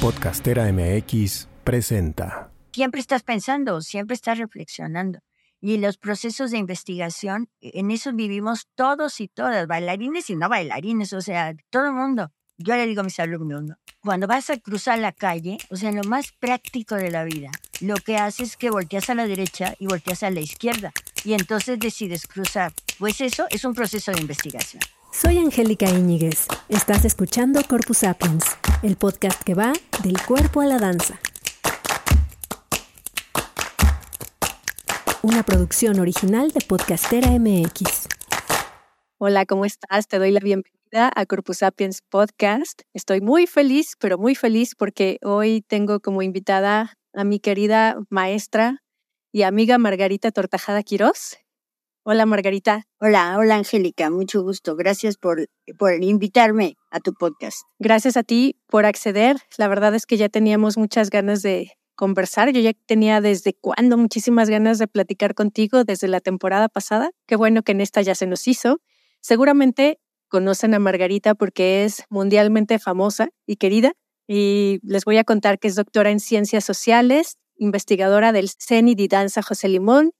Podcastera MX presenta. Siempre estás pensando, siempre estás reflexionando. Y los procesos de investigación, en eso vivimos todos y todas, bailarines y no bailarines, o sea, todo el mundo. Yo le digo a mis alumnos, cuando vas a cruzar la calle, o sea, lo más práctico de la vida, lo que haces es que volteas a la derecha y volteas a la izquierda y entonces decides cruzar. Pues eso es un proceso de investigación. Soy Angélica Íñiguez. Estás escuchando Corpus Sapiens, el podcast que va del cuerpo a la danza. Una producción original de Podcastera MX. Hola, ¿cómo estás? Te doy la bienvenida a Corpus Sapiens Podcast. Estoy muy feliz, pero muy feliz porque hoy tengo como invitada a mi querida maestra y amiga Margarita Tortajada Quirós. Hola Margarita. Hola, hola Angélica, mucho gusto. Gracias por, por invitarme a tu podcast. Gracias a ti por acceder. La verdad es que ya teníamos muchas ganas de conversar. Yo ya tenía desde cuándo muchísimas ganas de platicar contigo desde la temporada pasada. Qué bueno que en esta ya se nos hizo. Seguramente conocen a Margarita porque es mundialmente famosa y querida. Y les voy a contar que es doctora en ciencias sociales, investigadora del CENI de Danza José Limón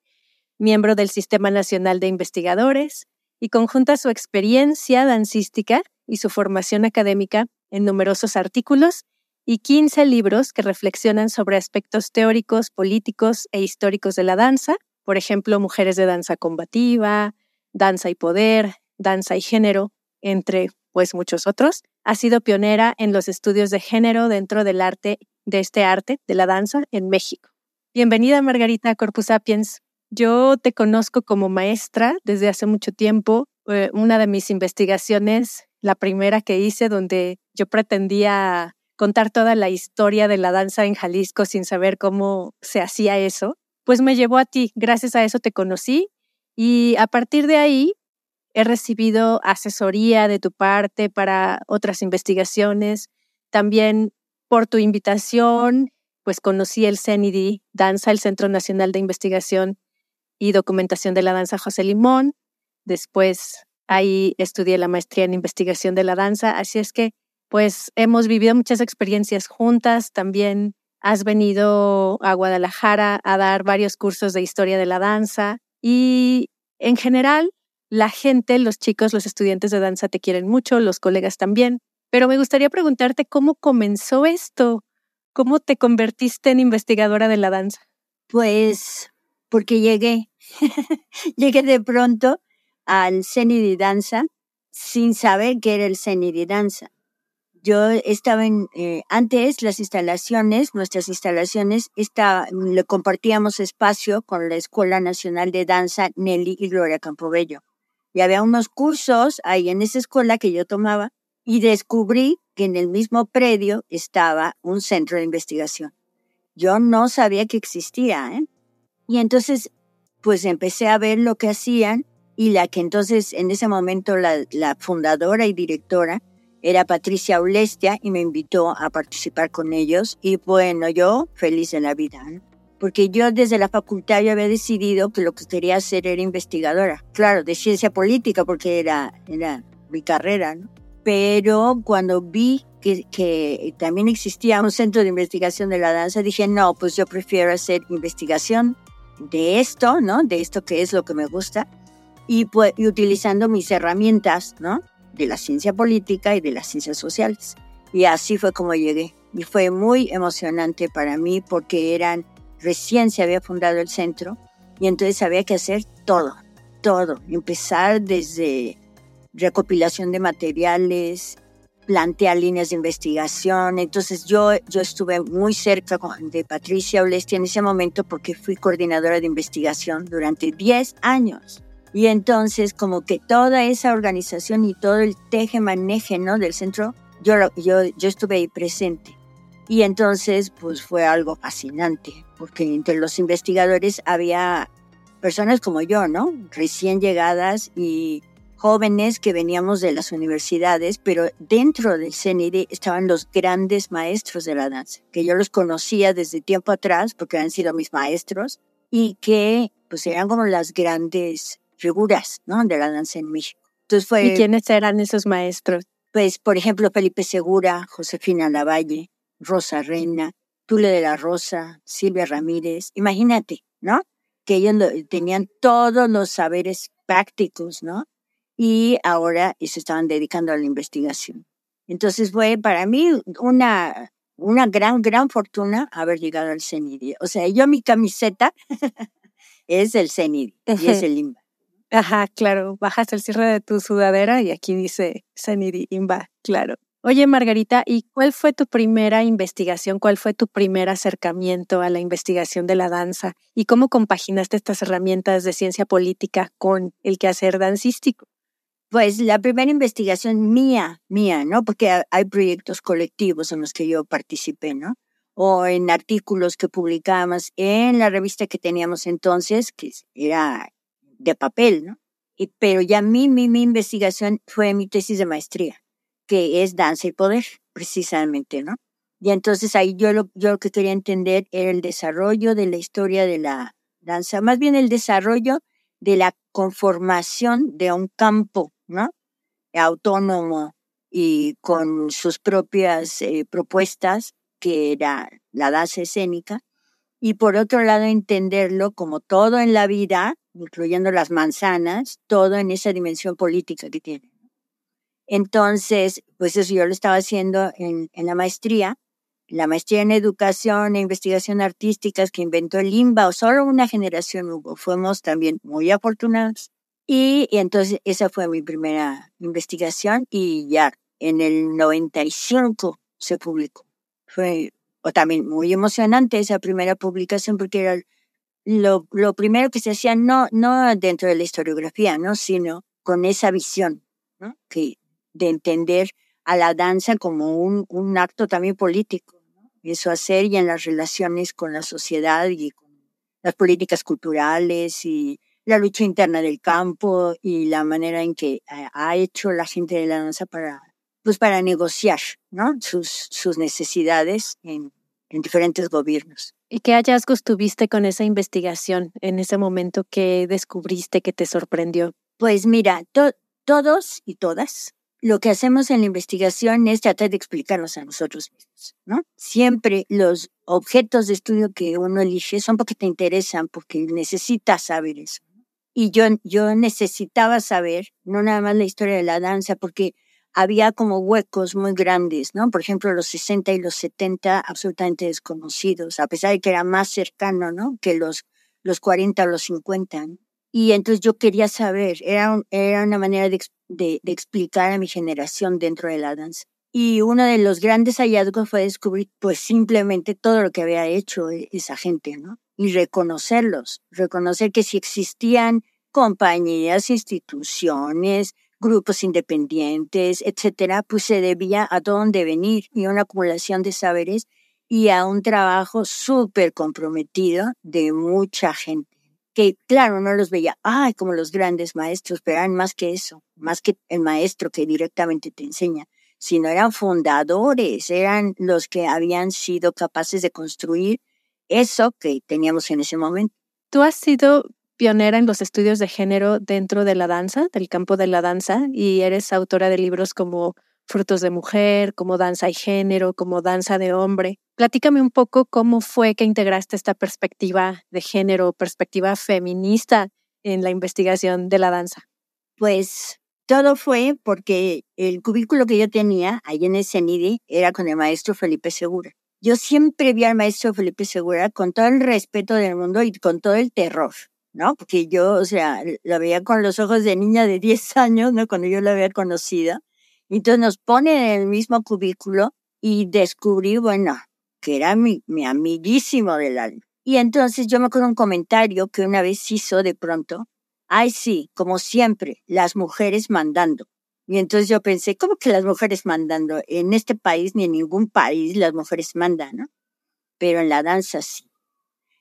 miembro del Sistema Nacional de Investigadores, y conjunta su experiencia dancística y su formación académica en numerosos artículos y 15 libros que reflexionan sobre aspectos teóricos, políticos e históricos de la danza, por ejemplo, Mujeres de Danza Combativa, Danza y Poder, Danza y Género, entre pues muchos otros. Ha sido pionera en los estudios de género dentro del arte, de este arte, de la danza, en México. Bienvenida, Margarita Corpus Sapiens. Yo te conozco como maestra desde hace mucho tiempo. una de mis investigaciones, la primera que hice, donde yo pretendía contar toda la historia de la danza en Jalisco sin saber cómo se hacía eso, pues me llevó a ti. Gracias a eso te conocí y a partir de ahí he recibido asesoría de tu parte para otras investigaciones. También por tu invitación, pues conocí el CENIDI, Danza, el Centro Nacional de Investigación y documentación de la danza José Limón. Después ahí estudié la maestría en investigación de la danza. Así es que, pues, hemos vivido muchas experiencias juntas. También has venido a Guadalajara a dar varios cursos de historia de la danza. Y en general, la gente, los chicos, los estudiantes de danza te quieren mucho, los colegas también. Pero me gustaría preguntarte cómo comenzó esto. ¿Cómo te convertiste en investigadora de la danza? Pues porque llegué Llegué de pronto al CENI danza sin saber qué era el CENI de danza. Yo estaba en, eh, antes las instalaciones, nuestras instalaciones, le compartíamos espacio con la Escuela Nacional de Danza Nelly y Gloria Campobello. Y había unos cursos ahí en esa escuela que yo tomaba y descubrí que en el mismo predio estaba un centro de investigación. Yo no sabía que existía, ¿eh? Y entonces pues empecé a ver lo que hacían y la que entonces en ese momento la, fundadora y directora era Patricia Ulestia y me invitó a participar con ellos. Y bueno, yo feliz en la vida, porque yo desde la facultad ya había decidido que lo que quería hacer era investigadora, claro, de ciencia política porque era, era mi carrera, ¿no? pero cuando vi que, que, también existía un centro de investigación de la danza, dije, no, pues yo prefiero hacer investigación de esto, ¿no? De esto que es lo que me gusta y, pues, utilizando mis herramientas, ¿no? De la ciencia política y de las ciencias sociales. Y así fue como llegué. Y fue muy emocionante para mí porque eran, recién se había fundado el centro y entonces había que hacer todo, todo. Empezar desde recopilación de materiales, plantea líneas de investigación. Entonces yo, yo estuve muy cerca de Patricia Olesti en ese momento porque fui coordinadora de investigación durante 10 años. Y entonces como que toda esa organización y todo el teje-maneje ¿no? del centro, yo, yo, yo estuve ahí presente. Y entonces pues fue algo fascinante, porque entre los investigadores había personas como yo, ¿no? Recién llegadas y jóvenes que veníamos de las universidades, pero dentro del CNID estaban los grandes maestros de la danza, que yo los conocía desde tiempo atrás porque han sido mis maestros y que pues eran como las grandes figuras ¿no? de la danza en México. Entonces fue, ¿Y quiénes eran esos maestros? Pues, por ejemplo, Felipe Segura, Josefina Lavalle, Rosa Reina, Tule de la Rosa, Silvia Ramírez. Imagínate, ¿no? Que ellos tenían todos los saberes prácticos, ¿no? Y ahora se estaban dedicando a la investigación. Entonces fue para mí una, una gran, gran fortuna haber llegado al CENIDI. O sea, yo mi camiseta es el CENIDI y es el IMBA. Ajá, claro. Bajas el cierre de tu sudadera y aquí dice CENIDI, IMBA, claro. Oye, Margarita, ¿y cuál fue tu primera investigación? ¿Cuál fue tu primer acercamiento a la investigación de la danza? ¿Y cómo compaginaste estas herramientas de ciencia política con el quehacer dancístico? Pues la primera investigación mía, mía, ¿no? Porque hay proyectos colectivos en los que yo participé, ¿no? O en artículos que publicábamos en la revista que teníamos entonces, que era de papel, ¿no? Pero ya mi, mi, mi investigación fue mi tesis de maestría que es danza y poder, precisamente, ¿no? Y entonces ahí yo lo, yo lo que quería entender era el desarrollo de la historia de la danza, más bien el desarrollo de la conformación de un campo, ¿no? Autónomo y con sus propias eh, propuestas, que era la danza escénica, y por otro lado entenderlo como todo en la vida, incluyendo las manzanas, todo en esa dimensión política que tiene. Entonces, pues eso yo lo estaba haciendo en, la maestría, la maestría en educación e investigación artísticas que inventó el IMBA, o solo una generación hubo. Fuimos también muy afortunados. Y, entonces esa fue mi primera investigación y ya en el 95 se publicó. Fue o también muy emocionante esa primera publicación porque era lo, lo primero que se hacía no, no dentro de la historiografía, ¿no? sino con esa visión ¿no? que de entender a la danza como un, un acto también político. Eso hacer y en las relaciones con la sociedad y con las políticas culturales y la lucha interna del campo y la manera en que ha hecho la gente de la danza para, pues para negociar ¿no? sus, sus necesidades en, en diferentes gobiernos. ¿Y qué hallazgos tuviste con esa investigación en ese momento que descubriste que te sorprendió? Pues mira, todos y todas lo que hacemos en la investigación es tratar de explicarnos a nosotros mismos, ¿no? Siempre los objetos de estudio que uno elige son porque te interesan, porque necesitas saber eso. Y yo, yo necesitaba saber, no nada más la historia de la danza, porque había como huecos muy grandes, ¿no? Por ejemplo, los 60 y los 70 absolutamente desconocidos, a pesar de que era más cercano, ¿no? Que los, los 40 o los 50. Y entonces yo quería saber, era, era una manera de, de, explicar a mi generación dentro de la danza. Y uno de los grandes hallazgos fue descubrir pues simplemente todo lo que había hecho e, esa gente, ¿no? Y reconocerlos, reconocer que si existían compañías, instituciones, grupos independientes, etcétera, pues se debía a dónde venir y una acumulación de saberes y a un trabajo súper comprometido de mucha gente que claro, no los veía, ay, como los grandes maestros, pero eran más que eso, más que el maestro que directamente te enseña, sino eran fundadores, eran los que habían sido capaces de construir eso que teníamos en ese momento. Tú has sido pionera en los estudios de género dentro de la danza, del campo de la danza, y eres autora de libros como Frutos de Mujer, como Danza y Género, como Danza de Hombre. Platícame un poco cómo fue que integraste esta perspectiva de género, perspectiva feminista en la investigación de la danza. Pues todo fue porque el cubículo que yo tenía ahí en el CENIDI era con el maestro Felipe Segura. Yo siempre vi al maestro Felipe Segura con todo el respeto del mundo y con todo el terror, ¿no? Porque yo, o sea, lo veía con los ojos de niña de 10 años, ¿no? Cuando yo lo había conocido. Entonces nos pone en el mismo cubículo y descubrí, bueno, que era mi, mi amiguísimo del alma. Y entonces yo me acuerdo un comentario que una vez hizo de pronto, ay sí, como siempre, las mujeres mandando. Y entonces yo pensé, ¿cómo que las mujeres mandando? En este país ni en ningún país las mujeres mandan, ¿no? Pero en la danza sí.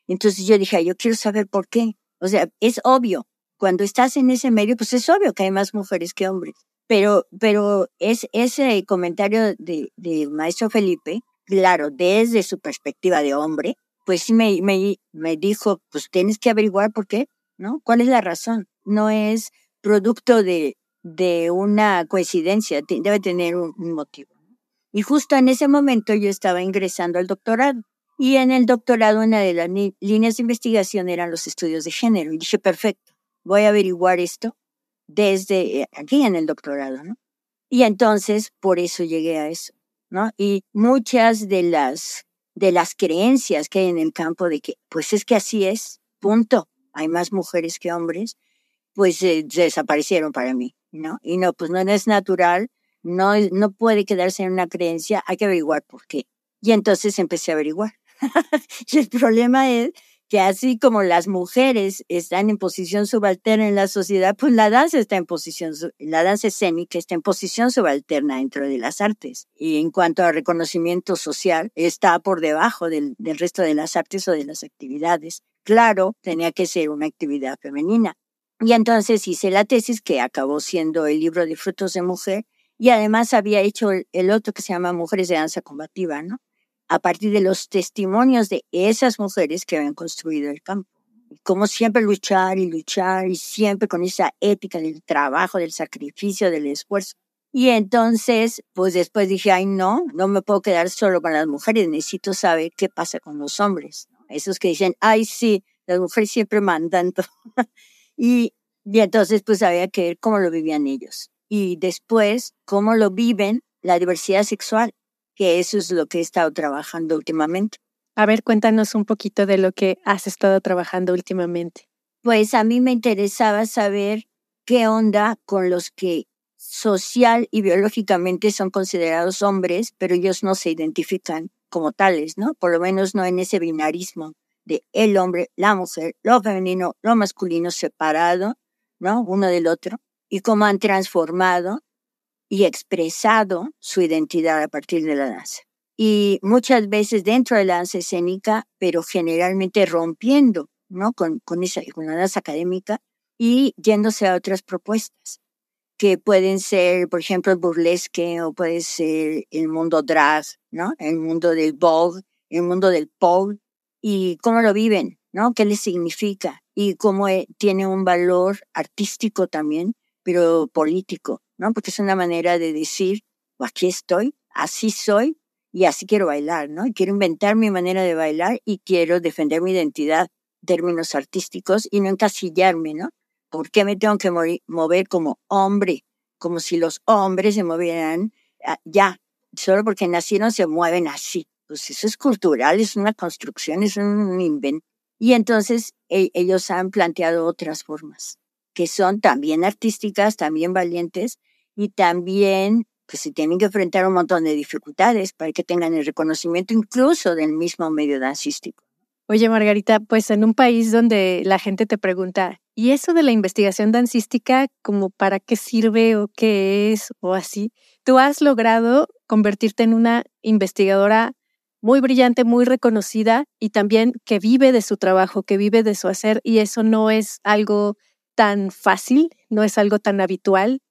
Entonces yo dije, yo quiero saber por qué. O sea, es obvio. Cuando estás en ese medio, pues es obvio que hay más mujeres que hombres. Pero, pero es, ese comentario del de maestro Felipe, claro, desde su perspectiva de hombre, pues sí me, me, me dijo, pues tienes que averiguar por qué, ¿no? ¿Cuál es la razón? No es producto de, de una coincidencia, debe tener un, motivo. Y justo en ese momento yo estaba ingresando al doctorado. Y en el doctorado una de las líneas de investigación eran los estudios de género. Y dije, perfecto, voy a averiguar esto desde eh, aquí en el doctorado. Y entonces por eso llegué a eso, ¿no? Y muchas de las de las creencias que hay en el campo de que pues es que así es, punto. Hay más mujeres que hombres, pues eh, desaparecieron para mí, ¿no? Y no, pues no es natural, no, no puede quedarse en una creencia, hay que averiguar por qué. Y entonces empecé a averiguar. y el problema es que así como las mujeres están en posición subalterna en la sociedad, pues la danza está en posición, la danza escénica está en posición subalterna dentro de las artes. Y en cuanto a reconocimiento social, está por debajo del, del resto de las artes o de las actividades. Claro, tenía que ser una actividad femenina. Y entonces hice la tesis que acabó siendo el libro de frutos de mujer y además había hecho el otro que se llama Mujeres de Danza Combativa, ¿no? a partir de los testimonios de esas mujeres que habían construido el campo. Como siempre luchar y luchar y siempre con esa ética del trabajo, del sacrificio, del esfuerzo. Y entonces, pues después dije, ay, no, no me puedo quedar solo con las mujeres, necesito saber qué pasa con los hombres. Esos que dicen, ay, sí, las mujeres siempre mandan. y, y entonces, pues había que ver cómo lo vivían ellos. Y después, cómo lo viven la diversidad sexual que eso es lo que he estado trabajando últimamente. A ver, cuéntanos un poquito de lo que has estado trabajando últimamente. Pues a mí me interesaba saber qué onda con los que social y biológicamente son considerados hombres, pero ellos no se identifican como tales, ¿no? Por lo menos no en ese binarismo el hombre, la mujer, lo femenino, lo masculino separado, ¿no? Uno del otro, y cómo han transformado y expresado su identidad a partir de la danza. Y muchas veces dentro de la danza escénica, pero generalmente rompiendo ¿no? con, con, esa, con la danza académica y yéndose a otras propuestas, que pueden ser, por ejemplo, el burlesque o puede ser el mundo drag, ¿no? el mundo del vogue, el mundo del pole, y cómo lo viven, ¿no? qué les significa y cómo eh, tiene un valor artístico también, pero político. ¿no? Porque es una manera de decir, aquí estoy, así soy y así quiero bailar, ¿no? quiero inventar mi manera de bailar y quiero defender mi identidad, términos artísticos y no encasillarme, ¿no? ¿Por qué me tengo que mover como hombre? Como si los hombres se movieran ah, ya, solo porque nacieron se mueven así. Pues eso es cultural, es una construcción, es un invento. Y entonces e-, ellos han planteado otras formas, que son también artísticas, también valientes, y también pues se tienen que enfrentar un montón de dificultades para que tengan el reconocimiento incluso del mismo medio dancístico. Oye, Margarita, pues en un país donde la gente te pregunta, ¿y eso de la investigación dancística, como para qué sirve o qué es o así? Tú has logrado convertirte en una investigadora muy brillante, muy reconocida y también que vive de su trabajo, que vive de su hacer y eso no es algo tan fácil, no es algo tan habitual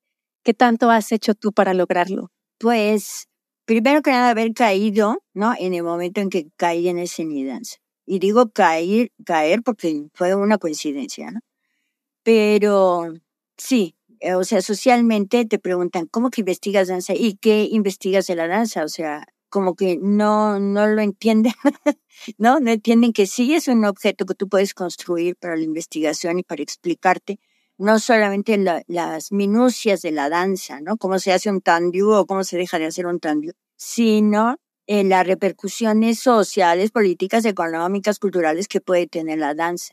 ¿Qué tanto has hecho tú para lograrlo? Pues, primero que nada, haber caído, ¿no? En el momento en que caí en ese danza. Y digo caer, caer porque fue una coincidencia, ¿no? Pero sí, eh, o sea, socialmente te preguntan, ¿cómo que investigas danza? ¿Y qué investigas de la danza? O sea, como que no, no lo entienden, ¿no? No entienden que sí es un objeto que tú puedes construir para la investigación y para explicarte, no solamente las minucias de la danza, ¿no? Cómo se hace un tandiu o cómo se deja de hacer un tandiu, sino en las repercusiones sociales, políticas, económicas, culturales que puede tener la danza.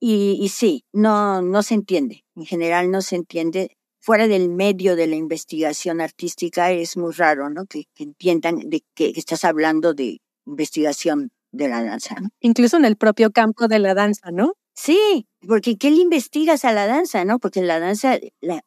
Y, y sí, no, no se entiende. En general no se entiende. Fuera del medio de la investigación artística es muy raro, ¿no? Que, que entiendan de que estás hablando de investigación de la danza. ¿no? Incluso en el propio campo de la danza, ¿no? Sí, porque ¿qué le investigas a la danza, no? Porque la danza, la,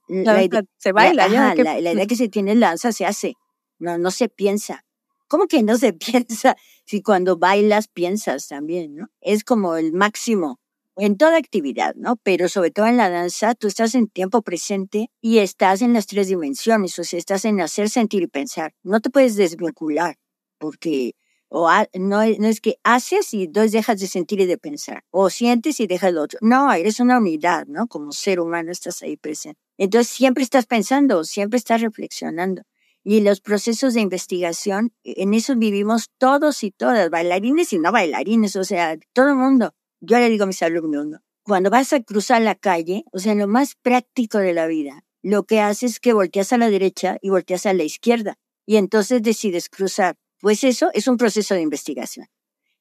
se baila, la, la, idea que se tiene en la danza se hace, no, no se piensa. ¿Cómo que no se piensa? Si cuando bailas piensas también, ¿no? Es como el máximo en toda actividad, ¿no? Pero sobre todo en la danza, tú estás en tiempo presente y estás en las tres dimensiones, o sea, estás en hacer, sentir y pensar. No te puedes desvincular, porque o no, no, es que haces y entonces dejas de sentir y de pensar. O sientes y dejas lo otro. No, eres una unidad, ¿no? Como ser humano estás ahí presente. Entonces siempre estás pensando, siempre estás reflexionando. Y los procesos de investigación, en eso vivimos todos y todas, bailarines y no bailarines, o sea, todo el mundo. Yo le digo a mis alumnos, ¿no? cuando vas a cruzar la calle, o sea, lo más práctico de la vida, lo que haces es que volteas a la derecha y volteas a la izquierda y entonces decides cruzar. Pues eso es un proceso de investigación.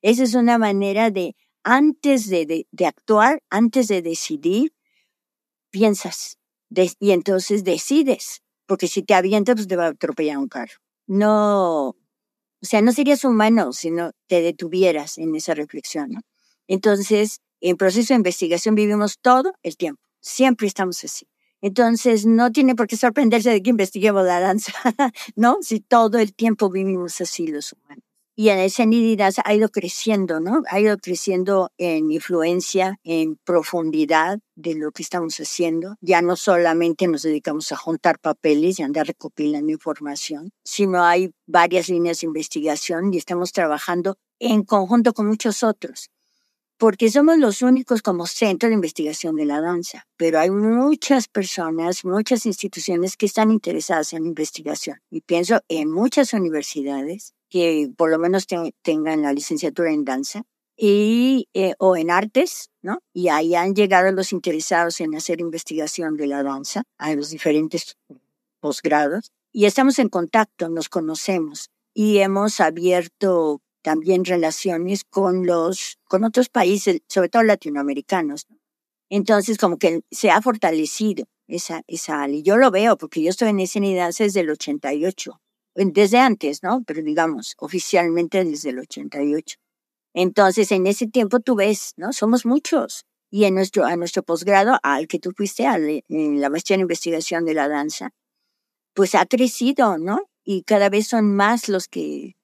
Esa es una manera de, antes de, de, actuar, antes de decidir, piensas y entonces decides, porque si te avientas, pues te va a atropellar un carro. No, o sea, no serías humano si no te detuvieras en esa reflexión. ¿no? Entonces, en proceso de investigación vivimos todo el tiempo. Siempre estamos así. Entonces, no tiene por qué sorprenderse de que investiguemos la danza, ¿no? Si todo el tiempo vivimos así los humanos. Y en esa danza ha ido creciendo, ¿no? Ha ido creciendo en influencia, en profundidad de lo que estamos haciendo. Ya no solamente nos dedicamos a juntar papeles y andar recopilando información, sino hay varias líneas de investigación y estamos trabajando en conjunto con muchos otros porque somos los únicos como centro de investigación de la danza, pero hay muchas personas, muchas instituciones que están interesadas en investigación. Y pienso en muchas universidades que por lo menos tengan la licenciatura en danza y, eh, o en artes, ¿no? Y ahí han llegado los interesados en hacer investigación de la danza a los diferentes posgrados. Y estamos en contacto, nos conocemos y hemos abierto también relaciones con los, con otros países, sobre todo latinoamericanos. Entonces, como que se ha fortalecido esa, esa, y yo lo veo porque yo estoy en escenidad desde el 88, desde antes, ¿no? Pero digamos, oficialmente desde el 88. Entonces, en ese tiempo tú ves, ¿no? Somos muchos. Y en nuestro, a nuestro posgrado, al que tú fuiste, a la maestría en investigación de la danza, pues ha crecido, ¿no? Y cada vez son más los que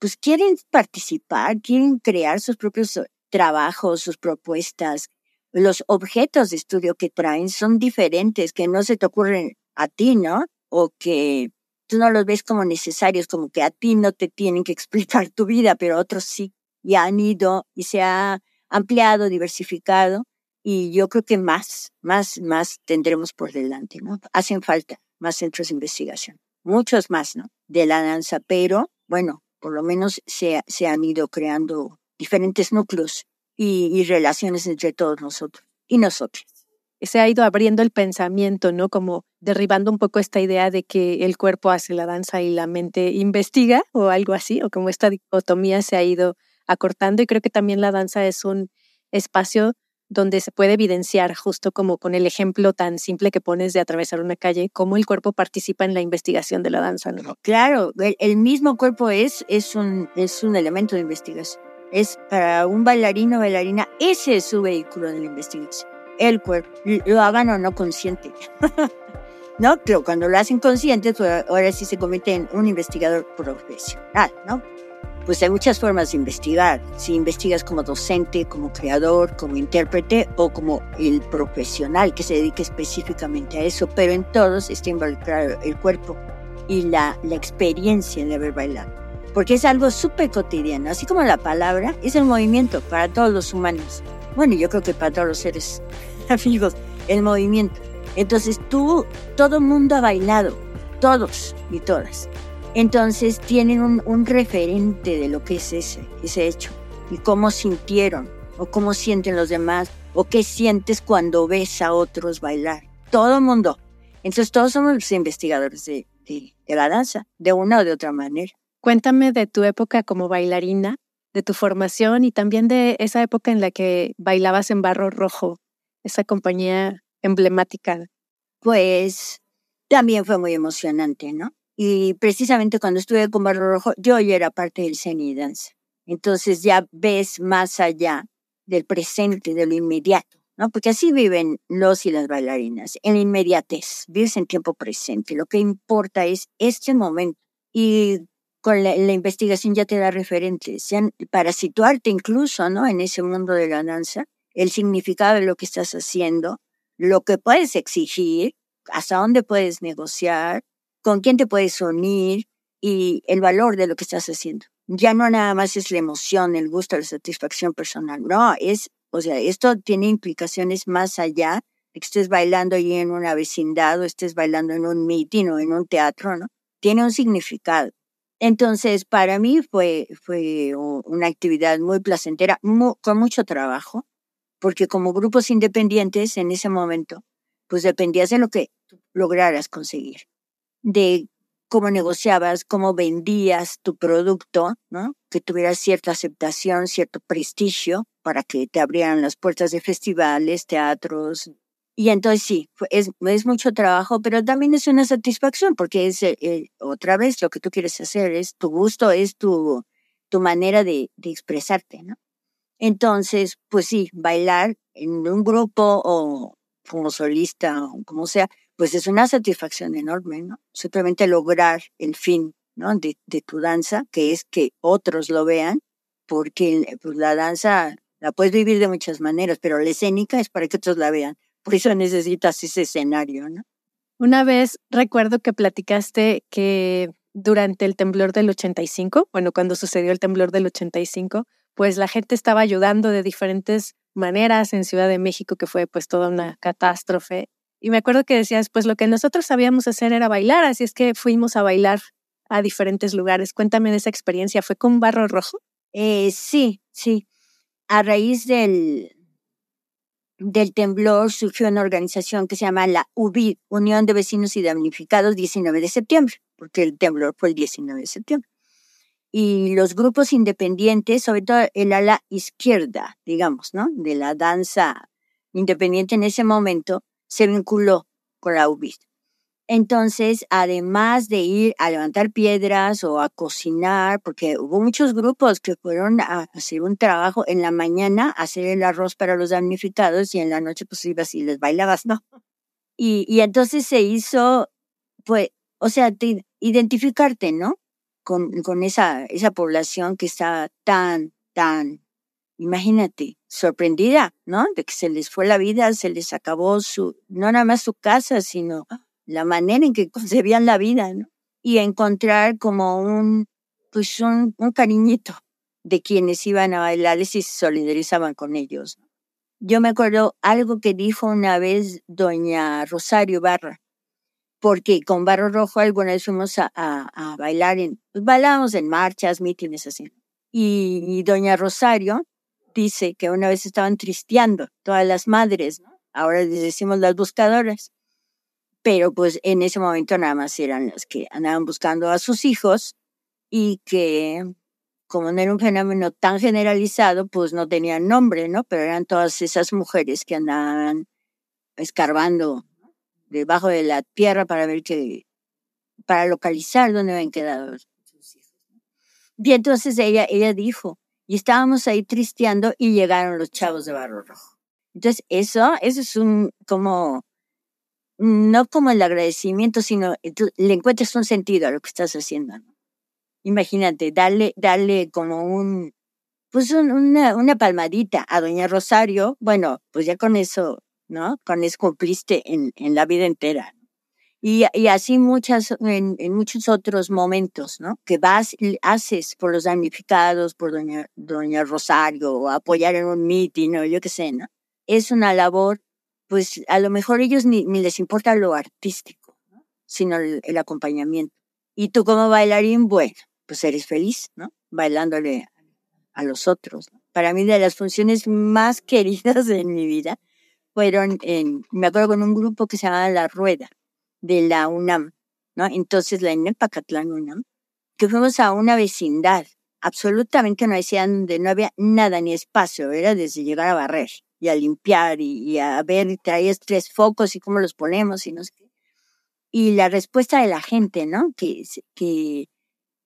pues quieren participar, quieren crear sus propios eh, trabajos, sus propuestas. Los objetos de estudio que traen son diferentes, que no se te ocurren a ti, ¿no? O que tú no los ves como necesarios, como que a ti no te tienen que explicar tu vida, pero otros sí. Y han ido y se ha ampliado, diversificado. Y yo creo que más, más, más tendremos por delante, ¿no? Hacen falta más centros de investigación. Muchos más, ¿no? De la danza, pero bueno, por lo menos se, se han ido creando diferentes núcleos y, y, relaciones entre todos nosotros y nosotros. Se ha ido abriendo el pensamiento, ¿no? Como derribando un poco esta idea de que el cuerpo hace la danza y la mente investiga o algo así, o como esta dicotomía se ha ido acortando y creo que también la danza es un espacio donde se puede evidenciar, justo como con el ejemplo tan simple que pones de atravesar una calle, cómo el cuerpo participa en la investigación de la danza. ¿no? Claro, el, mismo cuerpo es, es, un, es un elemento de investigación. Es para un bailarino o bailarina, ese es su vehículo de la investigación. El cuerpo, lo hagan o no consciente. ¿No? Pero cuando lo hacen consciente, pues ahora sí se convierte en un investigador profesional, ¿no? Pues hay muchas formas de investigar. Si investigas como docente, como creador, como intérprete o como el profesional que se dedique específicamente a eso, pero en todos está involucrado el cuerpo y la, experiencia de haber bailado. Porque es algo súper cotidiano, así como la palabra es el movimiento para todos los humanos. Bueno, yo creo que para todos los seres amigos, el movimiento. Entonces tú, todo mundo ha bailado, todos y todas. Entonces tienen un, referente de lo que es ese, ese hecho y cómo sintieron o cómo sienten los demás o qué sientes cuando ves a otros bailar. Todo el mundo. Entonces todos somos los investigadores de, de, la danza, de una o de otra manera. Cuéntame de tu época como bailarina, de tu formación y también de esa época en la que bailabas en Barro Rojo, esa compañía emblemática. Pues también fue muy emocionante, ¿no? Y precisamente cuando estuve con Barro Rojo, yo ya era parte del Ceni Danza. Entonces ya ves más allá del presente, de lo inmediato, ¿no? Porque así viven los y las bailarinas, en inmediatez, vives en tiempo presente. Lo que importa es este momento. Y con la, la investigación ya te da referentes, para situarte incluso, ¿no? En ese mundo de la danza, el significado de lo que estás haciendo, lo que puedes exigir, hasta dónde puedes negociar, con quién te puedes unir y el valor de lo que estás haciendo. Ya no nada más es la emoción, el gusto, la satisfacción personal. No, es, o sea, esto tiene implicaciones más allá de que estés bailando ahí en una vecindad o estés bailando en un meeting o en un teatro, ¿no? tiene un significado. Entonces, para mí fue, fue una actividad muy placentera, con mucho trabajo, porque como grupos independientes en ese momento, pues dependías de lo que lograras conseguir, de cómo negociabas, cómo vendías tu producto, ¿no? Que tuviera cierta aceptación, cierto prestigio para que te abrieran las puertas de festivales, teatros. Y entonces sí, es, es mucho trabajo, pero también es una satisfacción porque es eh, eh, otra vez lo que tú quieres hacer, es tu gusto, es tu, tu manera de, de expresarte, ¿no? Entonces, pues sí, bailar en un grupo o como solista o como sea, pues es una satisfacción enorme, ¿no? Simplemente lograr el fin, ¿no? De, de tu danza, que es que otros lo vean, porque pues, la danza la puedes vivir de muchas maneras, pero la escénica es para que otros la vean. Por eso necesitas ese escenario, ¿no? Una vez recuerdo que platicaste que durante el temblor del 85, bueno, cuando sucedió el temblor del 85, pues la gente estaba ayudando de diferentes maneras en Ciudad de México, que fue pues toda una catástrofe. Y me acuerdo que decías, pues lo que nosotros sabíamos hacer era bailar, así es que fuimos a bailar a diferentes lugares. Cuéntame de esa experiencia, ¿fue con Barro Rojo? Eh, sí, sí. A raíz del, del temblor surgió una organización que se llama la UBID, Unión de Vecinos y Damnificados, 19 de septiembre, porque el temblor fue el 19 de septiembre y los grupos independientes, sobre todo el ala izquierda, digamos, ¿no? De la danza independiente en ese momento, se vinculó con la UBIT. Entonces, además de ir a levantar piedras o a cocinar, porque hubo muchos grupos que fueron a hacer un trabajo en la mañana, hacer el arroz para los damnificados y en la noche pues ibas y les bailabas, ¿no? Y, y entonces se hizo, pues, o sea, identificarte, ¿no? con, con esa, esa población que está tan, tan, imagínate, sorprendida, ¿no? De que se les fue la vida, se les acabó su, no nada más su casa, sino la manera en que concebían la vida, ¿no? Y encontrar como un, pues un, un cariñito de quienes iban a bailarles y se solidarizaban con ellos. Yo me acuerdo algo que dijo una vez doña Rosario Barra, porque con Barro Rojo alguna vez fuimos a, a, bailar, en, pues bailábamos en marchas, mítines así. Y, doña Rosario dice que una vez estaban tristeando todas las madres, ¿no? ahora les decimos las buscadoras, pero pues en ese momento nada más eran las que andaban buscando a sus hijos y que como no era un fenómeno tan generalizado, pues no tenían nombre, ¿no? Pero eran todas esas mujeres que andaban escarbando debajo de la tierra para ver que, para localizar dónde habían quedado sus hijos. Y entonces ella, ella dijo, y estábamos ahí tristeando y llegaron los chavos de Barro Rojo. Entonces eso, eso es un, como, no como el agradecimiento, sino le encuentras un sentido a lo que estás haciendo. Imagínate, darle, darle como un, pues una, una palmadita a Doña Rosario, bueno, pues ya con eso ¿no? Con eso cumpliste en, en la vida entera. Y, y así muchas, en, en, muchos otros momentos, ¿no? Que vas y haces por los damnificados, por doña, doña Rosario, o apoyar en un mitin, o yo qué sé, ¿no? Es una labor, pues a lo mejor ellos ni, ni les importa lo artístico, ¿no? sino el, el, acompañamiento. Y tú como bailarín, bueno, pues eres feliz, ¿no? Bailándole a los otros. ¿no? Para mí de las funciones más queridas de mi vida fueron, en, me acuerdo con un grupo que se llamaba La Rueda, de la UNAM, ¿no? Entonces la en Pacatlán UNAM, que fuimos a una vecindad, absolutamente no decía donde no había nada ni espacio, era desde llegar a barrer y a limpiar y, a ver, traías tres focos y cómo los ponemos y no sé qué. Y la respuesta de la gente, ¿no? Que, que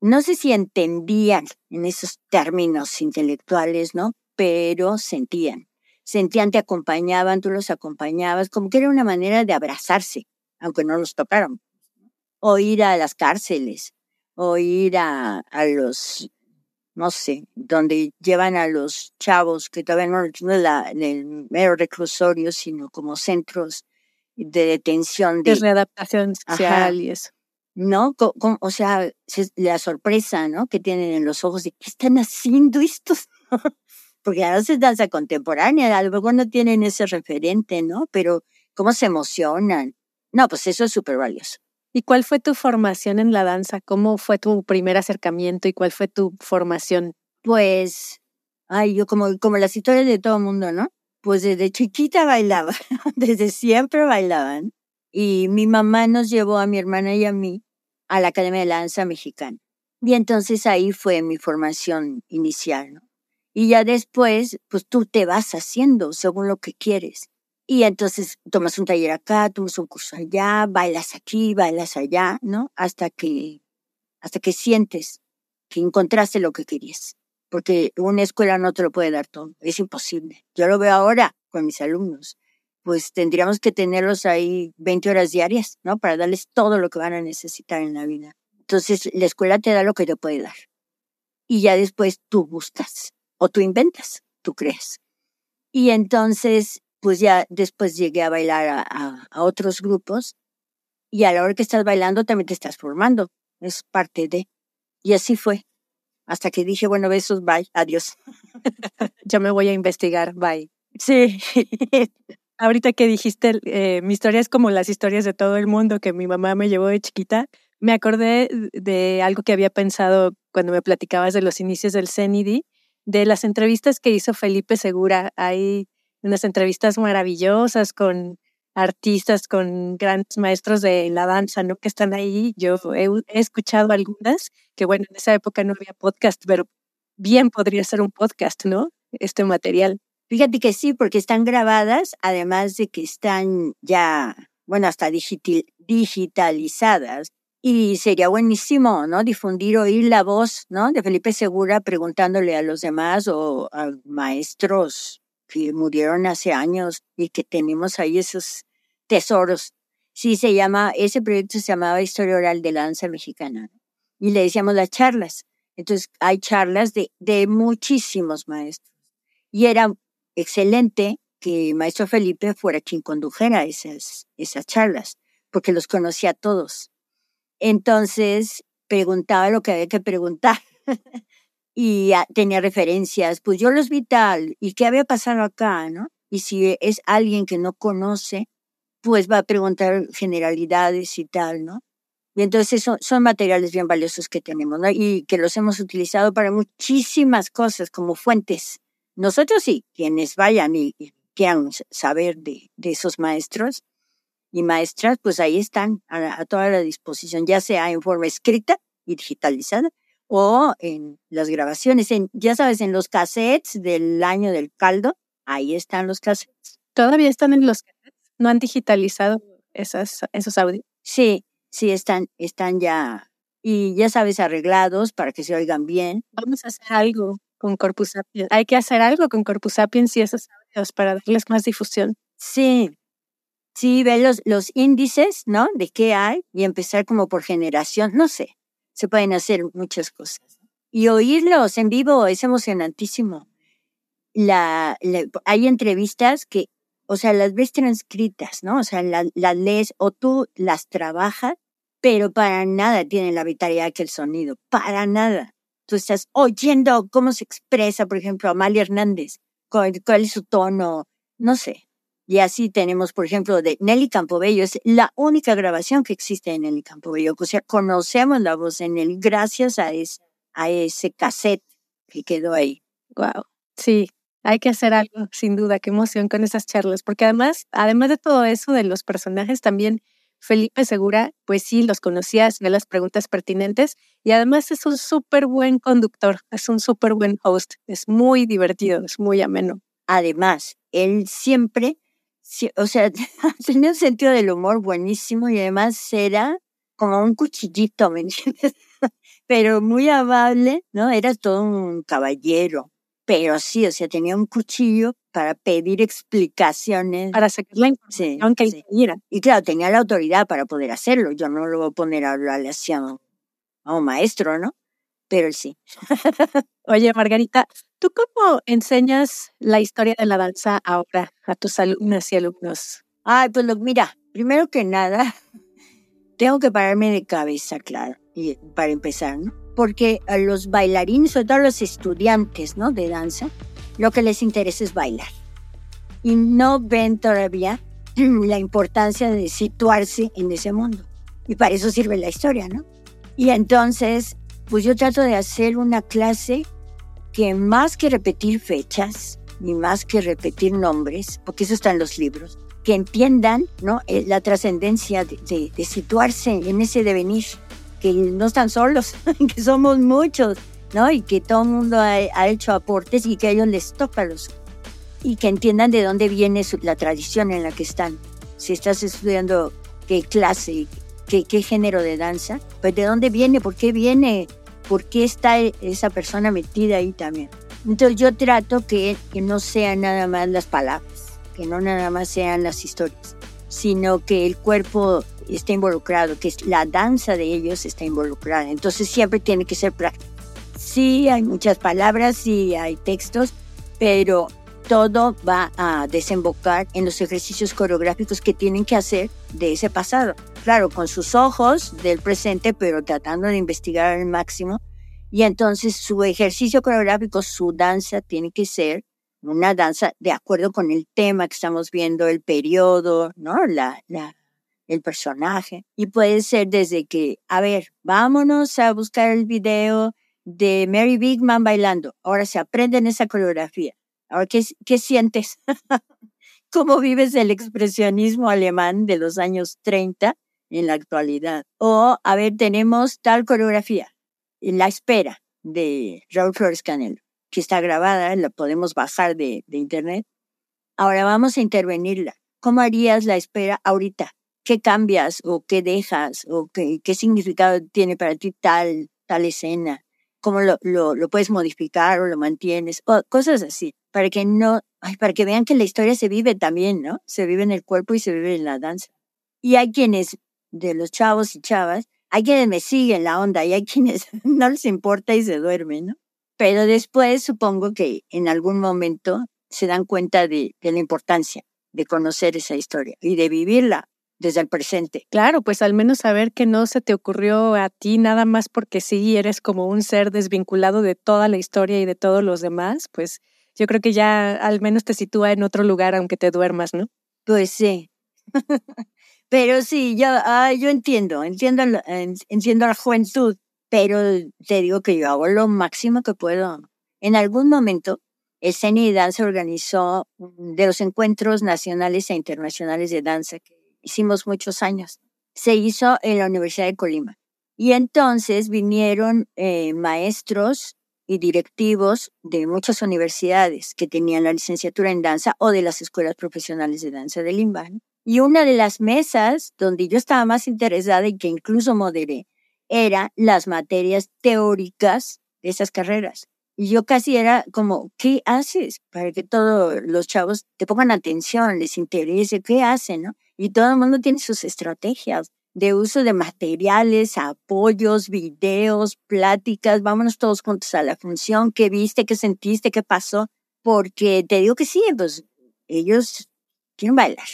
no sé si entendían en esos términos intelectuales, ¿no? Pero sentían sentían, te acompañaban, tú los acompañabas, como que era una manera de abrazarse, aunque no los tocaron. O ir a las cárceles, o ir a, a los, no sé, donde llevan a los chavos, que todavía no, no es la, el mero reclusorio, sino como centros de detención. De, readaptación social y eso. ¿no? o sea, la sorpresa, ¿no? Que tienen en los ojos de, ¿qué están haciendo estos? porque a veces danza contemporánea, a lo mejor no tienen ese referente, ¿no? Pero cómo se emocionan. No, pues eso es súper valioso. ¿Y cuál fue tu formación en la danza? ¿Cómo fue tu primer acercamiento y cuál fue tu formación? Pues, ay, yo como, como las historias de todo el mundo, ¿no? Pues desde chiquita bailaba, desde siempre bailaban. Y mi mamá nos llevó a mi hermana y a mí a la Academia de Danza Mexicana. Y entonces ahí fue mi formación inicial, ¿no? Y ya después, pues tú te vas haciendo según lo que quieres. Y entonces tomas un taller acá, tomas un curso allá, bailas aquí, bailas allá, ¿no? Hasta que, hasta que sientes que encontraste lo que querías. Porque una escuela no te lo puede dar todo, es imposible. Yo lo veo ahora con mis alumnos. Pues tendríamos que tenerlos ahí 20 horas diarias, ¿no? Para darles todo lo que van a necesitar en la vida. Entonces, la escuela te da lo que te puede dar. Y ya después tú buscas o tú inventas, tú crees. Y entonces pues ya después llegué a bailar a, otros grupos y a la hora que estás bailando también te estás formando, es parte de. Y así fue, hasta que dije, bueno, besos, bye, adiós. Yo me voy a investigar, bye. Sí. Ahorita que dijiste, eh, mi historia es como las historias de todo el mundo que mi mamá me llevó de chiquita, me acordé de algo que había pensado cuando me platicabas de los inicios del CENIDI, de las entrevistas que hizo Felipe Segura. Hay unas entrevistas maravillosas con artistas, con grandes maestros de la danza, ¿no? Que están ahí. Yo he, escuchado algunas, que bueno, en esa época no había podcast, pero bien podría ser un podcast, ¿no? Este material. Fíjate que sí, porque están grabadas, además de que están ya, bueno, hasta digitalizadas. Y sería buenísimo, ¿no? Difundir, oír la voz, ¿no? De Felipe Segura preguntándole a los demás o a maestros que murieron hace años y que tenemos ahí esos tesoros. Sí, se llama, ese proyecto se llamaba Historia Oral de la Danza Mexicana y le decíamos las charlas. Entonces, hay charlas de, de muchísimos maestros. Y era excelente que maestro Felipe fuera quien condujera esas, esas charlas, porque los conocía a todos. Entonces, preguntaba lo que había que preguntar. y tenía referencias, pues yo los vi tal, y qué había pasado acá, ¿no? Y si es alguien que no conoce, pues va a preguntar generalidades y tal, ¿no? Y entonces son, son materiales bien valiosos que tenemos, ¿no? Y que los hemos utilizado para muchísimas cosas como fuentes. Nosotros sí, quienes vayan y, quieran saber de, de, esos maestros y maestras, pues ahí están a, a toda la disposición, ya sea en forma escrita y digitalizada, o en las grabaciones, en, ya sabes, en los cassettes del año del caldo, ahí están los cassettes. ¿Todavía están en los cassettes? ¿No han digitalizado esas, esos audios? Sí, sí, están, están ya, y ya sabes, arreglados para que se oigan bien. Vamos a hacer algo con Corpus Sapiens. Hay que hacer algo con Corpus Sapiens y esos audios para darles más difusión. Sí, sí, ver los, los índices, ¿no? De qué hay y empezar como por generación, no sé se pueden hacer muchas cosas. Y oírlos en vivo es emocionantísimo. La, hay entrevistas que, o sea, las ves transcritas, ¿no? O sea, las lees o tú las trabajas, pero para nada tienen la vitalidad que el sonido, para nada. Tú estás oyendo cómo se expresa, por ejemplo, Amalia Hernández, cuál, cuál es su tono, no sé. Y así tenemos, por ejemplo, de Nelly Campobello. Es la única grabación que existe de Nelly Campobello. O sea, conocemos la voz de Nelly gracias a, a ese cassette que quedó ahí. Wow. Sí, hay que hacer algo, sin duda. Qué emoción con esas charlas. Porque además, además de todo eso de los personajes, también Felipe Segura, pues sí, los conocías, ve las preguntas pertinentes y además es un súper buen conductor, es un súper buen host, es muy divertido, es muy ameno. Además, él siempre o sea, tenía un sentido del humor buenísimo y además era como un cuchillito, ¿me entiendes? Pero muy amable, ¿no? Era todo un caballero. Pero sí, o sea, tenía un cuchillo para pedir explicaciones. Para sacar la información que sí. Y claro, tenía la autoridad para poder hacerlo. Yo no lo voy a poner a hablarle así a un maestro, ¿no? Pero sí. Oye, Margarita, ¿Tú cómo enseñas la historia de la danza ahora a tus alumnas y alumnos? Ay, pues lo, mira, primero que nada, tengo que pararme de cabeza, claro, y para empezar, ¿no? Porque a los bailarines, sobre todo a los estudiantes, ¿no? De danza, lo que les interesa es bailar. Y no ven todavía la importancia de situarse en ese mundo. Y para eso sirve la historia, ¿no? Y entonces, pues yo trato de hacer una clase que más que repetir fechas, ni más que repetir nombres, porque eso está en los libros, que entiendan ¿no? Eh, la trascendencia de, de, situarse en ese devenir, que no están solos, que somos muchos, ¿no? y que todo el mundo ha, ha, hecho aportes y que a ellos les toca los y que entiendan de dónde viene su, la tradición en la que están. Si estás estudiando qué clase, qué, qué género de danza, pues de dónde viene, por qué viene, por qué está esa persona metida ahí también. Entonces yo trato que, que no sean nada más las palabras, que no nada más sean las historias, sino que el cuerpo esté involucrado, que la danza de ellos está involucrada. Entonces siempre tiene que ser práctico. Sí, hay muchas palabras, sí hay textos, pero todo va a desembocar en los ejercicios coreográficos que tienen que hacer de ese pasado. Claro, con sus ojos del presente, pero tratando de investigar al máximo. Y entonces su ejercicio coreográfico, su danza, tiene que ser una danza de acuerdo con el tema que estamos viendo, el periodo, ¿no? La, la, el personaje. Y puede ser desde que, a ver, vámonos a buscar el video de Mary Bigman bailando. Ahora se aprende en esa coreografía ¿qué, qué sientes? ¿Cómo vives el expresionismo alemán de los años 30 en la actualidad? O, a ver, tenemos tal coreografía, La Espera de Raúl Flores Canelo, que está grabada, la podemos bajar de, de internet. Ahora vamos a intervenirla. ¿Cómo harías la espera ahorita? ¿Qué cambias o qué dejas o qué, qué significado tiene para ti tal, tal escena? ¿Cómo lo, lo, puedes modificar o lo mantienes? O cosas así para que no, ay, para que vean que la historia se vive también, ¿no? Se vive en el cuerpo y se vive en la danza. Y hay quienes, de los chavos y chavas, hay quienes me siguen la onda y hay quienes no les importa y se duermen, ¿no? Pero después supongo que en algún momento se dan cuenta de, de la importancia de conocer esa historia y de vivirla desde el presente. Claro, pues al menos saber que no se te ocurrió a ti nada más porque sí eres como un ser desvinculado de toda la historia y de todos los demás, pues yo creo que ya al menos te sitúa en otro lugar aunque te duermas, ¿no? Pues sí. pero sí, yo, ah, yo entiendo, entiendo, entiendo la juventud, pero te digo que yo hago lo máximo que puedo. En algún momento, el CENI de Danza organizó de los encuentros nacionales e internacionales de danza que hicimos muchos años. Se hizo en la Universidad de Colima. Y entonces vinieron eh, maestros y directivos de muchas universidades que tenían la licenciatura en danza o de las escuelas profesionales de danza de Limba. Y una de las mesas donde yo estaba más interesada y que incluso moderé era las materias teóricas de esas carreras. Y yo casi era como, ¿qué haces? Para que todos los chavos te pongan atención, les interese, ¿qué hacen? ¿no? Y todo el mundo tiene sus estrategias de uso de materiales, apoyos, videos, pláticas, vámonos todos juntos a la función, qué viste, qué sentiste, qué pasó, porque te digo que sí, pues ellos quieren bailar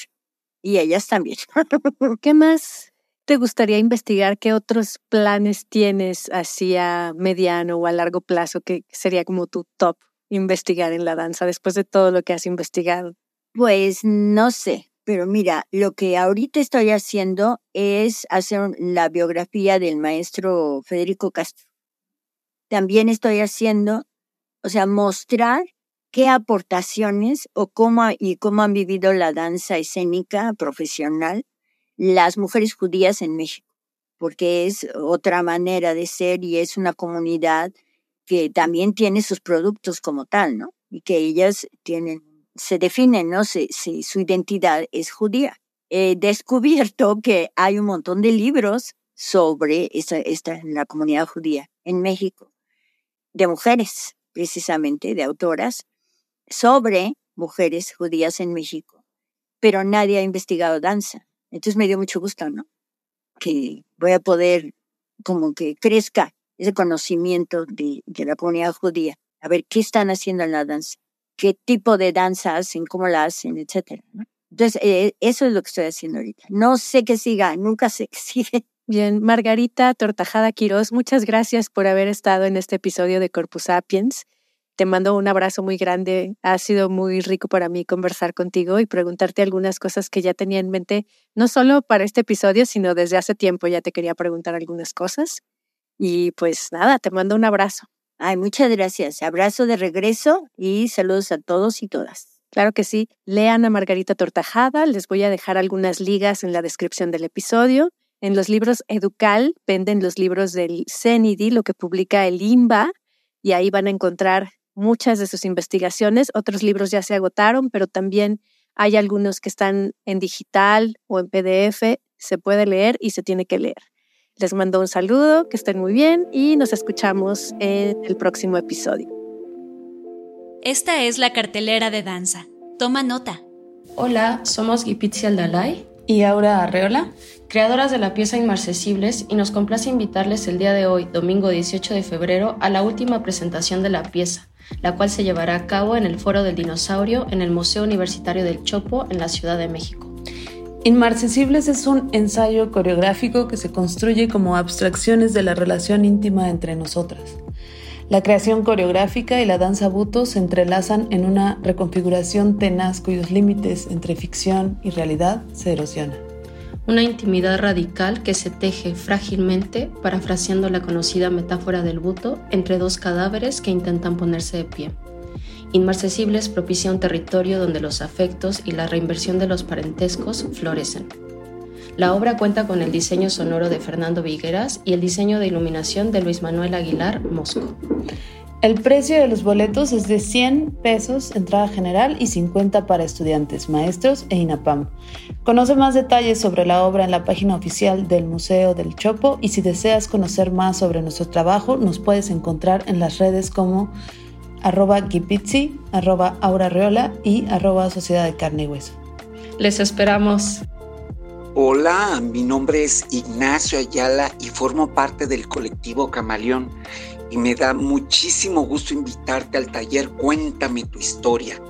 y ellas también. ¿Qué más te gustaría investigar? ¿Qué otros planes tienes hacia mediano o a largo plazo que sería como tu top investigar en la danza después de todo lo que has investigado? Pues no sé, pero mira, lo que ahorita estoy haciendo es hacer la biografía del maestro Federico Castro. También estoy haciendo, o sea, mostrar qué aportaciones o cómo y cómo han vivido la danza escénica profesional las mujeres judías en México, porque es otra manera de ser y es una comunidad que también tiene sus productos como tal, ¿no? Y que ellas tienen se define, ¿no? Si, su identidad es judía. He descubierto que hay un montón de libros sobre esta, esta, la comunidad judía en México, de mujeres, precisamente, de autoras, sobre mujeres judías en México, pero nadie ha investigado danza. Entonces me dio mucho gusto, ¿no? Que voy a poder, como que crezca ese conocimiento de, de la comunidad judía, a ver qué están haciendo en la danza qué tipo de danza hacen, cómo la hacen, etcétera. Entonces, eh, eso es lo que estoy haciendo ahorita. No sé qué siga, nunca sé qué sigue. Bien, Margarita Tortajada Quiroz, muchas gracias por haber estado en este episodio de Corpus Sapiens. Te mando un abrazo muy grande. Ha sido muy rico para mí conversar contigo y preguntarte algunas cosas que ya tenía en mente, no solo para este episodio, sino desde hace tiempo ya te quería preguntar algunas cosas. Y pues nada, te mando un abrazo. Ay, muchas gracias. Abrazo de regreso y saludos a todos y todas. Claro que sí. Lean a Margarita Tortajada. Les voy a dejar algunas ligas en la descripción del episodio. En los libros Educal venden los libros del CENIDI, lo que publica el IMBA, y ahí van a encontrar muchas de sus investigaciones. Otros libros ya se agotaron, pero también hay algunos que están en digital o en PDF. Se puede leer y se tiene que leer. Les mando un saludo, que estén muy bien y nos escuchamos en el próximo episodio. Esta es la cartelera de danza. Toma nota. Hola, somos Gipitzi Aldalay y Aura Arreola, creadoras de la pieza Inmarcesibles, y nos complace invitarles el día de hoy, domingo 18 de febrero, a la última presentación de la pieza, la cual se llevará a cabo en el Foro del Dinosaurio en el Museo Universitario del Chopo en la Ciudad de México. Inmarcesibles es un ensayo coreográfico que se construye como abstracciones de la relación íntima entre nosotras. La creación coreográfica y la danza buto se entrelazan en una reconfiguración tenaz cuyos límites entre ficción y realidad se erosionan. Una intimidad radical que se teje frágilmente, parafraseando la conocida metáfora del buto, entre dos cadáveres que intentan ponerse de pie. Inmarcesibles propicia un territorio donde los afectos y la reinversión de los parentescos florecen. La obra cuenta con el diseño sonoro de Fernando Vigueras y el diseño de iluminación de Luis Manuel Aguilar Mosco. El precio de los boletos es de 100 pesos entrada general y 50 para estudiantes, maestros e INAPAM. Conoce más detalles sobre la obra en la página oficial del Museo del Chopo y si deseas conocer más sobre nuestro trabajo nos puedes encontrar en las redes como arroba Gipizzi, arroba Aura y arroba Sociedad de Carne y Hueso. Les esperamos. Hola, mi nombre es Ignacio Ayala y formo parte del colectivo Camaleón y me da muchísimo gusto invitarte al taller Cuéntame tu historia.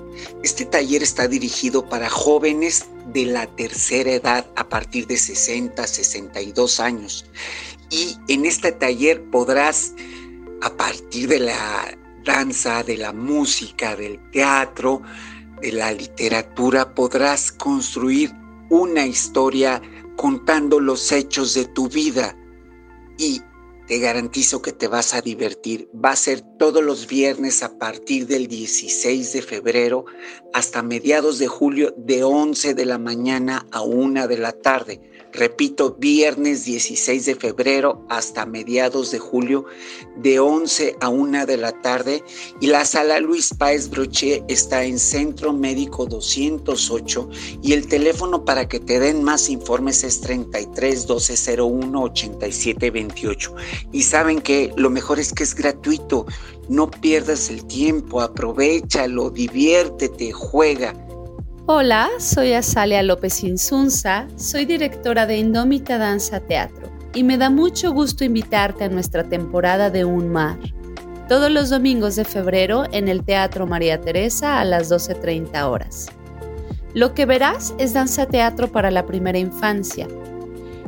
Este taller está dirigido para jóvenes de la tercera edad a partir de 60, 62 años. Y en este taller podrás, a partir de la danza, de la música, del teatro, de la literatura, podrás construir una historia contando los hechos de tu vida y te garantizo que te vas a divertir. Va a ser todos los viernes a partir del 16 de febrero hasta mediados de julio de 11 de la mañana a 1 de la tarde. Repito, viernes 16 de febrero hasta mediados de julio de 11 a 1 de la tarde y la sala Luis Páez Broché está en Centro Médico 208 y el teléfono para que te den más informes es 33 1201 87 28. Y saben que lo mejor es que es gratuito, no pierdas el tiempo, aprovechalo, diviértete, juega. Hola, soy Azalia López Insunza, soy directora de Indómita Danza Teatro y me da mucho gusto invitarte a nuestra temporada de Un Mar. Todos los domingos de febrero en el Teatro María Teresa a las 12.30 horas. Lo que verás es danza teatro para la primera infancia.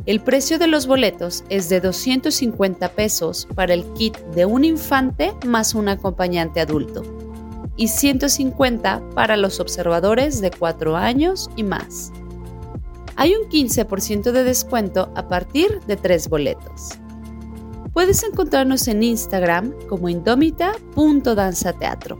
El precio de los boletos es de 250 pesos para el kit de un infante más un acompañante adulto y 150 para los observadores de 4 años y más. Hay un 15% de descuento a partir de 3 boletos. Puedes encontrarnos en Instagram como indómita.danzateatro.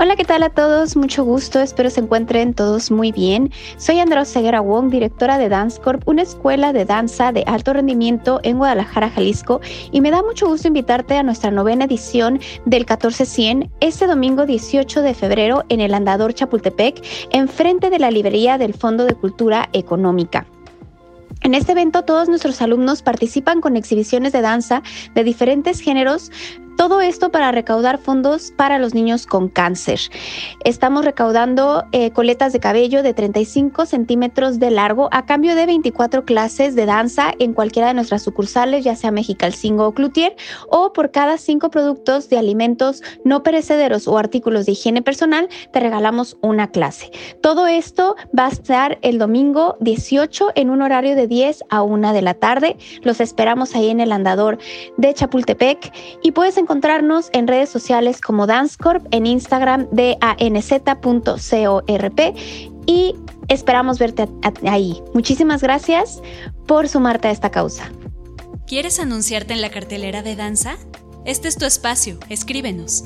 Hola, ¿qué tal a todos? Mucho gusto, espero se encuentren todos muy bien. Soy Andrea Ceguera Wong, directora de Dance Corp, una escuela de danza de alto rendimiento en Guadalajara, Jalisco, y me da mucho gusto invitarte a nuestra novena edición del 1400 este domingo 18 de febrero en el Andador Chapultepec, enfrente de la librería del Fondo de Cultura Económica. En este evento todos nuestros alumnos participan con exhibiciones de danza de diferentes géneros, todo esto para recaudar fondos para los niños con cáncer. Estamos recaudando eh, coletas de cabello de 35 centímetros de largo a cambio de 24 clases de danza en cualquiera de nuestras sucursales, ya sea Mexicalcingo o Cloutier, o por cada cinco productos de alimentos no perecederos o artículos de higiene personal, te regalamos una clase. Todo esto va a estar el domingo 18 en un horario de 10 a 1 de la tarde. Los esperamos ahí en el andador de Chapultepec y puedes encontrar encontrarnos en redes sociales como DanceCorp, en Instagram danz.corp y esperamos verte ahí. Muchísimas gracias por sumarte a esta causa. ¿Quieres anunciarte en la cartelera de danza? Este es tu espacio, escríbenos.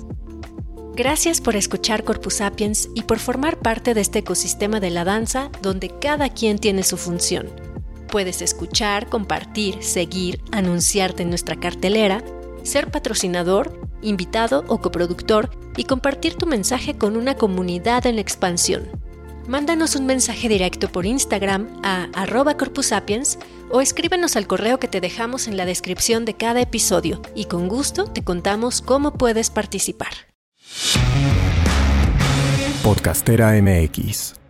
Gracias por escuchar Corpus Sapiens y por formar parte de este ecosistema de la danza donde cada quien tiene su función. Puedes escuchar, compartir, seguir, anunciarte en nuestra cartelera, ser patrocinador, invitado o coproductor y compartir tu mensaje con una comunidad en expansión. Mándanos un mensaje directo por Instagram a arroba corpusapiens o escríbenos al correo que te dejamos en la descripción de cada episodio y con gusto te contamos cómo puedes participar. Podcastera MX